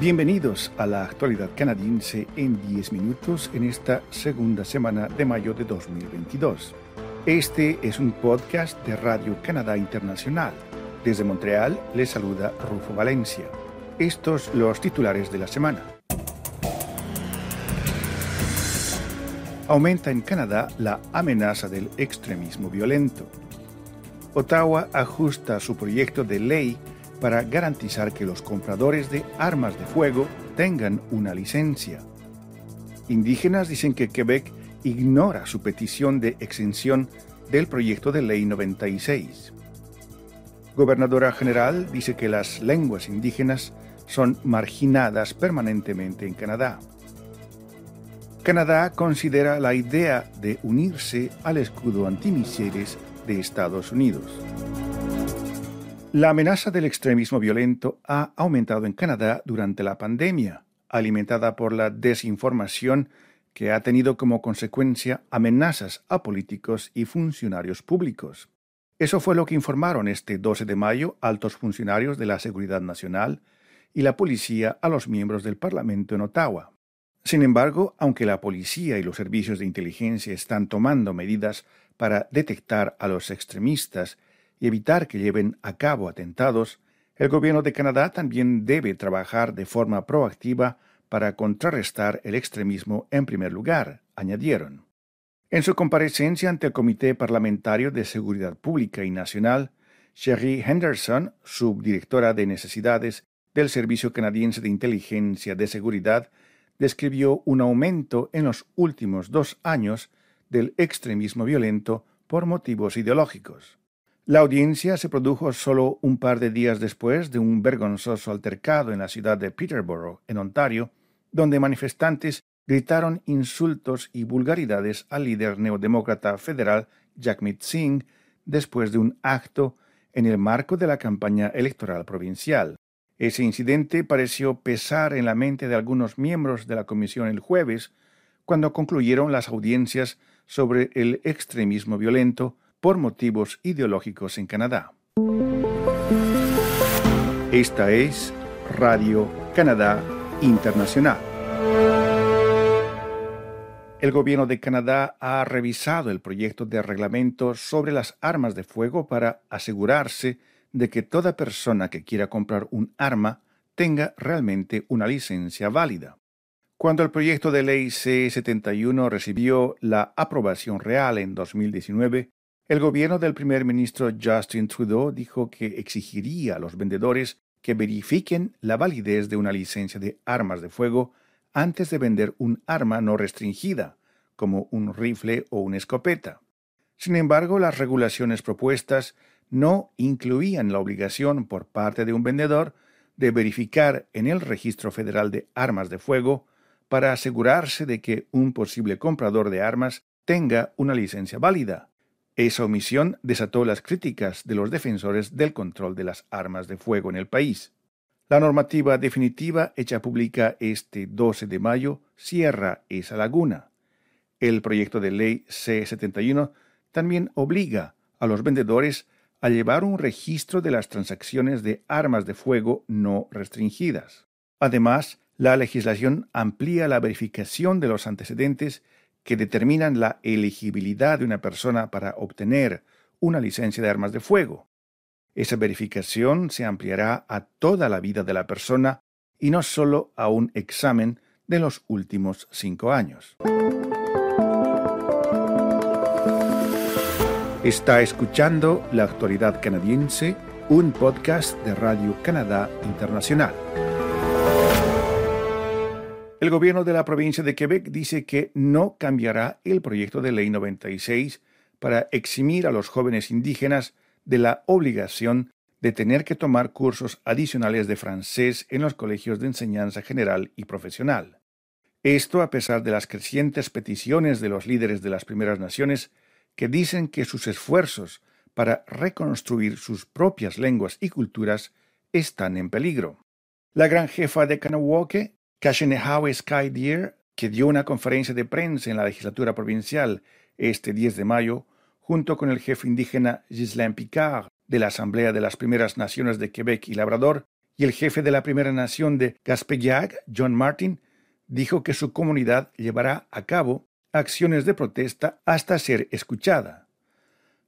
Bienvenidos a la actualidad canadiense en 10 minutos en esta segunda semana de mayo de 2022. Este es un podcast de Radio Canadá Internacional. Desde Montreal les saluda Rufo Valencia. Estos los titulares de la semana. Aumenta en Canadá la amenaza del extremismo violento. Ottawa ajusta su proyecto de ley para garantizar que los compradores de armas de fuego tengan una licencia. Indígenas dicen que Quebec ignora su petición de exención del proyecto de ley 96. Gobernadora General dice que las lenguas indígenas son marginadas permanentemente en Canadá. Canadá considera la idea de unirse al escudo antimisiles de Estados Unidos. La amenaza del extremismo violento ha aumentado en Canadá durante la pandemia, alimentada por la desinformación que ha tenido como consecuencia amenazas a políticos y funcionarios públicos. Eso fue lo que informaron este 12 de mayo altos funcionarios de la Seguridad Nacional y la policía a los miembros del Parlamento en Ottawa. Sin embargo, aunque la policía y los servicios de inteligencia están tomando medidas para detectar a los extremistas evitar que lleven a cabo atentados, el gobierno de Canadá también debe trabajar de forma proactiva para contrarrestar el extremismo en primer lugar, añadieron. En su comparecencia ante el Comité Parlamentario de Seguridad Pública y Nacional, Sherry Henderson, subdirectora de necesidades del Servicio Canadiense de Inteligencia de Seguridad, describió un aumento en los últimos dos años del extremismo violento por motivos ideológicos. La audiencia se produjo solo un par de días después de un vergonzoso altercado en la ciudad de Peterborough, en Ontario, donde manifestantes gritaron insultos y vulgaridades al líder neodemócrata federal Jagmeet Singh después de un acto en el marco de la campaña electoral provincial. Ese incidente pareció pesar en la mente de algunos miembros de la comisión el jueves, cuando concluyeron las audiencias sobre el extremismo violento por motivos ideológicos en Canadá. Esta es Radio Canadá Internacional. El gobierno de Canadá ha revisado el proyecto de reglamento sobre las armas de fuego para asegurarse de que toda persona que quiera comprar un arma tenga realmente una licencia válida. Cuando el proyecto de ley C-71 recibió la aprobación real en 2019, el gobierno del primer ministro Justin Trudeau dijo que exigiría a los vendedores que verifiquen la validez de una licencia de armas de fuego antes de vender un arma no restringida, como un rifle o una escopeta. Sin embargo, las regulaciones propuestas no incluían la obligación por parte de un vendedor de verificar en el Registro Federal de Armas de Fuego para asegurarse de que un posible comprador de armas tenga una licencia válida. Esa omisión desató las críticas de los defensores del control de las armas de fuego en el país. La normativa definitiva hecha pública este 12 de mayo cierra esa laguna. El proyecto de ley C-71 también obliga a los vendedores a llevar un registro de las transacciones de armas de fuego no restringidas. Además, la legislación amplía la verificación de los antecedentes que determinan la elegibilidad de una persona para obtener una licencia de armas de fuego. Esa verificación se ampliará a toda la vida de la persona y no solo a un examen de los últimos cinco años. Está escuchando La Actualidad Canadiense, un podcast de Radio Canadá Internacional. El gobierno de la provincia de Quebec dice que no cambiará el proyecto de ley 96 para eximir a los jóvenes indígenas de la obligación de tener que tomar cursos adicionales de francés en los colegios de enseñanza general y profesional. Esto a pesar de las crecientes peticiones de los líderes de las primeras naciones que dicen que sus esfuerzos para reconstruir sus propias lenguas y culturas están en peligro. La gran jefa de Kahnawake Kashenehawe Sky Deer, que dio una conferencia de prensa en la legislatura provincial este 10 de mayo, junto con el jefe indígena Ghislain Picard de la Asamblea de las Primeras Naciones de Quebec y Labrador, y el jefe de la Primera Nación de Gaspeyac, John Martin, dijo que su comunidad llevará a cabo acciones de protesta hasta ser escuchada.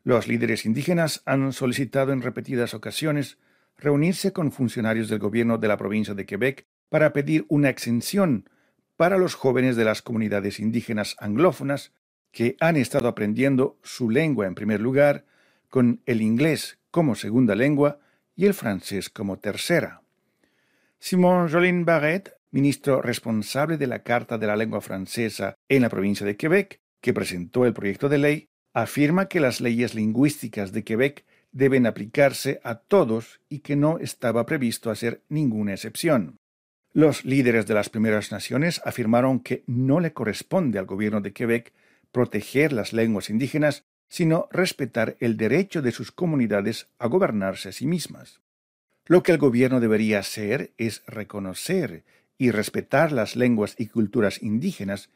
Los líderes indígenas han solicitado en repetidas ocasiones reunirse con funcionarios del gobierno de la provincia de Quebec para pedir una exención para los jóvenes de las comunidades indígenas anglófonas que han estado aprendiendo su lengua en primer lugar, con el inglés como segunda lengua y el francés como tercera. Simon Jolin Barrette, ministro responsable de la Carta de la Lengua Francesa en la provincia de Quebec, que presentó el proyecto de ley, afirma que las leyes lingüísticas de Quebec deben aplicarse a todos y que no estaba previsto hacer ninguna excepción. Los líderes de las primeras naciones afirmaron que no le corresponde al gobierno de Quebec proteger las lenguas indígenas, sino respetar el derecho de sus comunidades a gobernarse a sí mismas. Lo que el gobierno debería hacer es reconocer y respetar las lenguas y culturas indígenas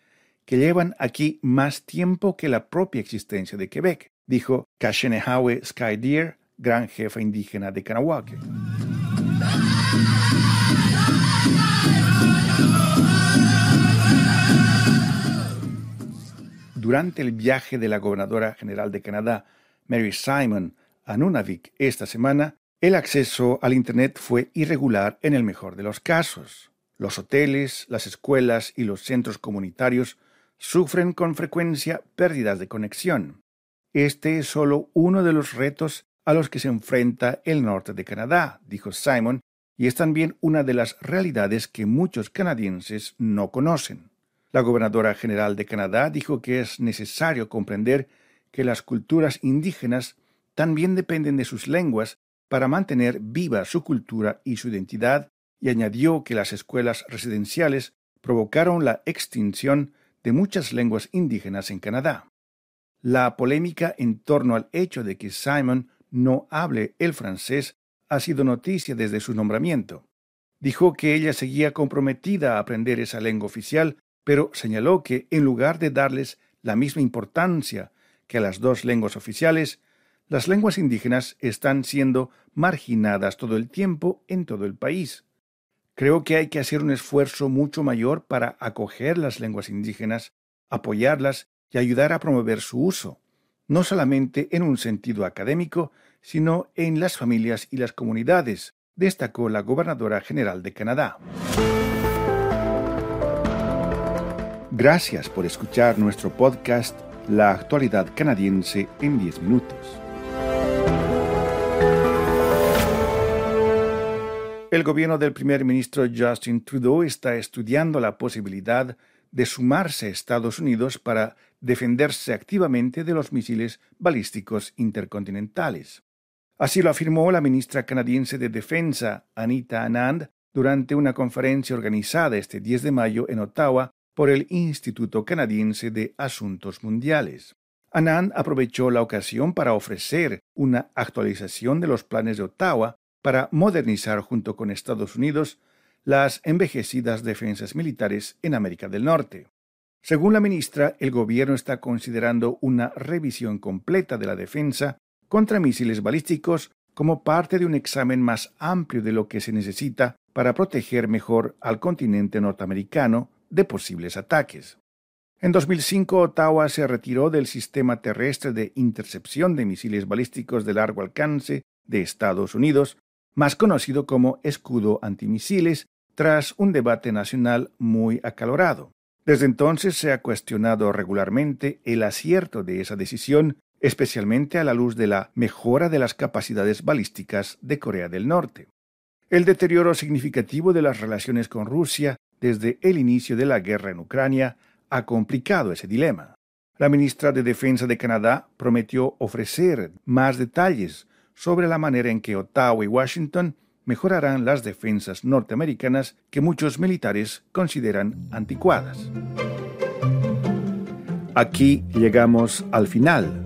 que llevan aquí más tiempo que la propia existencia de Quebec, dijo Kashenehawe Skydeer, gran jefa indígena de Kanawake. Durante el viaje de la gobernadora general de Canadá, Mary Simon, a Nunavik esta semana, el acceso al Internet fue irregular en el mejor de los casos. Los hoteles, las escuelas y los centros comunitarios sufren con frecuencia pérdidas de conexión. Este es solo uno de los retos a los que se enfrenta el norte de Canadá, dijo Simon, y es también una de las realidades que muchos canadienses no conocen. La gobernadora general de Canadá dijo que es necesario comprender que las culturas indígenas también dependen de sus lenguas para mantener viva su cultura y su identidad, y añadió que las escuelas residenciales provocaron la extinción de muchas lenguas indígenas en Canadá. La polémica en torno al hecho de que Simon no hable el francés ha sido noticia desde su nombramiento. Dijo que ella seguía comprometida a aprender esa lengua oficial, pero señaló que en lugar de darles la misma importancia que a las dos lenguas oficiales, las lenguas indígenas están siendo marginadas todo el tiempo en todo el país. Creo que hay que hacer un esfuerzo mucho mayor para acoger las lenguas indígenas, apoyarlas y ayudar a promover su uso, no solamente en un sentido académico, sino en las familias y las comunidades, destacó la gobernadora general de Canadá. Gracias por escuchar nuestro podcast La actualidad canadiense en 10 minutos. El gobierno del primer ministro Justin Trudeau está estudiando la posibilidad de sumarse a Estados Unidos para defenderse activamente de los misiles balísticos intercontinentales. Así lo afirmó la ministra canadiense de Defensa, Anita Anand, durante una conferencia organizada este 10 de mayo en Ottawa por el Instituto Canadiense de Asuntos Mundiales. Anand aprovechó la ocasión para ofrecer una actualización de los planes de Ottawa para modernizar junto con Estados Unidos las envejecidas defensas militares en América del Norte. Según la ministra, el gobierno está considerando una revisión completa de la defensa contra misiles balísticos como parte de un examen más amplio de lo que se necesita para proteger mejor al continente norteamericano de posibles ataques. En 2005, Ottawa se retiró del sistema terrestre de intercepción de misiles balísticos de largo alcance de Estados Unidos más conocido como escudo antimisiles, tras un debate nacional muy acalorado. Desde entonces se ha cuestionado regularmente el acierto de esa decisión, especialmente a la luz de la mejora de las capacidades balísticas de Corea del Norte. El deterioro significativo de las relaciones con Rusia desde el inicio de la guerra en Ucrania ha complicado ese dilema. La ministra de Defensa de Canadá prometió ofrecer más detalles sobre la manera en que Ottawa y Washington mejorarán las defensas norteamericanas que muchos militares consideran anticuadas. Aquí llegamos al final